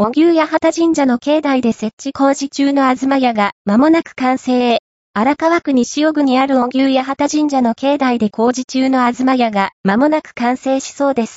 お牛八幡神社の境内で設置工事中の東屋が間もなく完成。荒川区西尾区にあるお牛八幡神社の境内で工事中の東屋が間もなく完成しそうです。